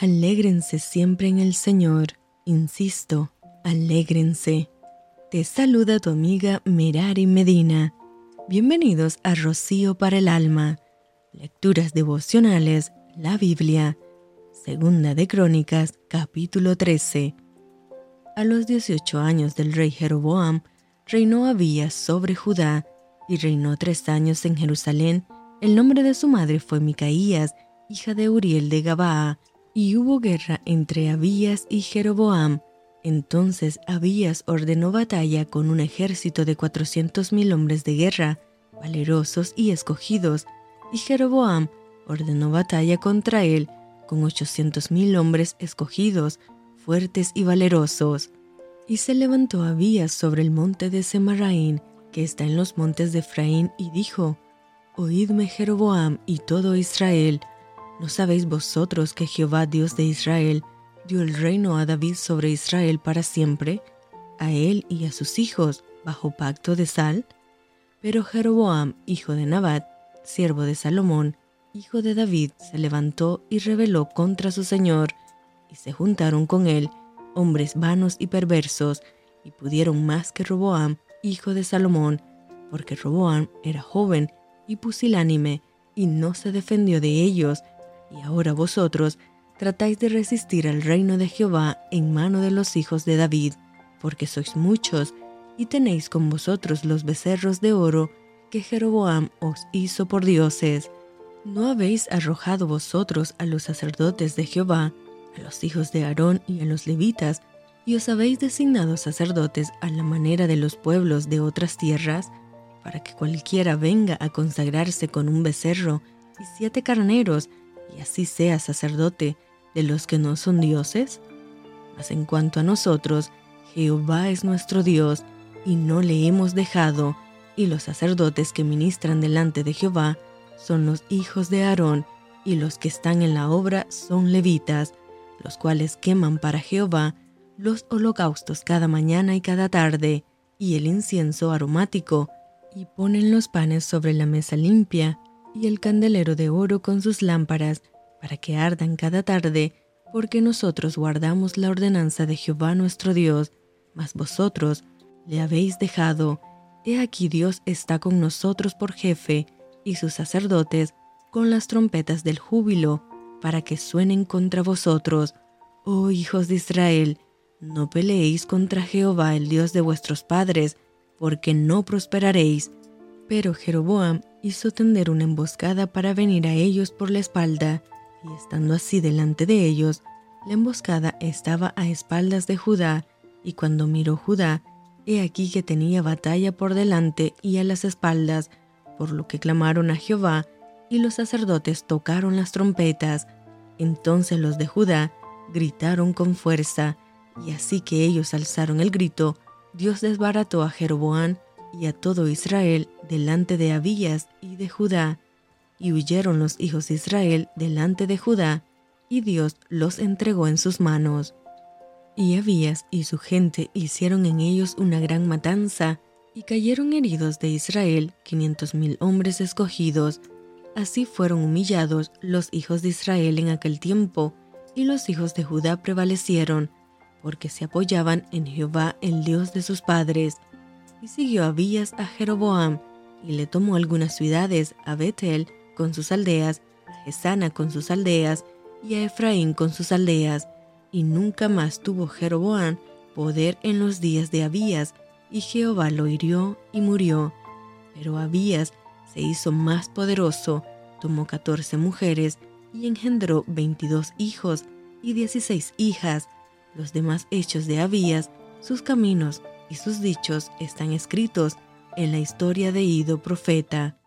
Alégrense siempre en el Señor, insisto, alégrense. Te saluda tu amiga Merari Medina. Bienvenidos a Rocío para el Alma. Lecturas devocionales, la Biblia. Segunda de Crónicas, capítulo 13. A los 18 años del rey Jeroboam, reinó Abías sobre Judá y reinó tres años en Jerusalén. El nombre de su madre fue Micaías, hija de Uriel de Gabaa y hubo guerra entre Abías y Jeroboam. Entonces Abías ordenó batalla con un ejército de cuatrocientos mil hombres de guerra, valerosos y escogidos, y Jeroboam ordenó batalla contra él con ochocientos mil hombres escogidos, fuertes y valerosos. Y se levantó Abías sobre el monte de Semaraín, que está en los montes de Efraín, y dijo, Oídme Jeroboam y todo Israel, ¿No sabéis vosotros que Jehová Dios de Israel dio el reino a David sobre Israel para siempre, a él y a sus hijos, bajo pacto de sal? Pero Jeroboam, hijo de Nabat, siervo de Salomón, hijo de David, se levantó y rebeló contra su señor, y se juntaron con él hombres vanos y perversos, y pudieron más que Roboam, hijo de Salomón, porque Roboam era joven y pusilánime, y no se defendió de ellos, y ahora vosotros tratáis de resistir al reino de Jehová en mano de los hijos de David, porque sois muchos, y tenéis con vosotros los becerros de oro que Jeroboam os hizo por dioses. ¿No habéis arrojado vosotros a los sacerdotes de Jehová, a los hijos de Aarón y a los levitas, y os habéis designado sacerdotes a la manera de los pueblos de otras tierras, para que cualquiera venga a consagrarse con un becerro y siete carneros y así sea sacerdote de los que no son dioses? Mas en cuanto a nosotros, Jehová es nuestro Dios, y no le hemos dejado, y los sacerdotes que ministran delante de Jehová son los hijos de Aarón, y los que están en la obra son levitas, los cuales queman para Jehová los holocaustos cada mañana y cada tarde, y el incienso aromático, y ponen los panes sobre la mesa limpia, y el candelero de oro con sus lámparas, para que ardan cada tarde, porque nosotros guardamos la ordenanza de Jehová nuestro Dios, mas vosotros le habéis dejado. He aquí Dios está con nosotros por jefe, y sus sacerdotes con las trompetas del júbilo, para que suenen contra vosotros. Oh hijos de Israel, no peleéis contra Jehová el Dios de vuestros padres, porque no prosperaréis. Pero Jeroboam hizo tender una emboscada para venir a ellos por la espalda, y estando así delante de ellos, la emboscada estaba a espaldas de Judá, y cuando miró Judá, he aquí que tenía batalla por delante y a las espaldas, por lo que clamaron a Jehová, y los sacerdotes tocaron las trompetas. Entonces los de Judá gritaron con fuerza, y así que ellos alzaron el grito, Dios desbarató a Jeroboam y a todo Israel delante de Abías y de Judá, y huyeron los hijos de Israel delante de Judá, y Dios los entregó en sus manos. Y Abías y su gente hicieron en ellos una gran matanza, y cayeron heridos de Israel quinientos mil hombres escogidos. Así fueron humillados los hijos de Israel en aquel tiempo, y los hijos de Judá prevalecieron, porque se apoyaban en Jehová el Dios de sus padres, y siguió Abías a Jeroboam, y le tomó algunas ciudades, a Betel con sus aldeas, a Gesana con sus aldeas, y a Efraín con sus aldeas, y nunca más tuvo Jeroboam poder en los días de Abías, y Jehová lo hirió y murió. Pero Abías se hizo más poderoso, tomó catorce mujeres, y engendró veintidós hijos y dieciséis hijas. Los demás hechos de Abías, sus caminos y sus dichos están escritos en la historia de Ido profeta.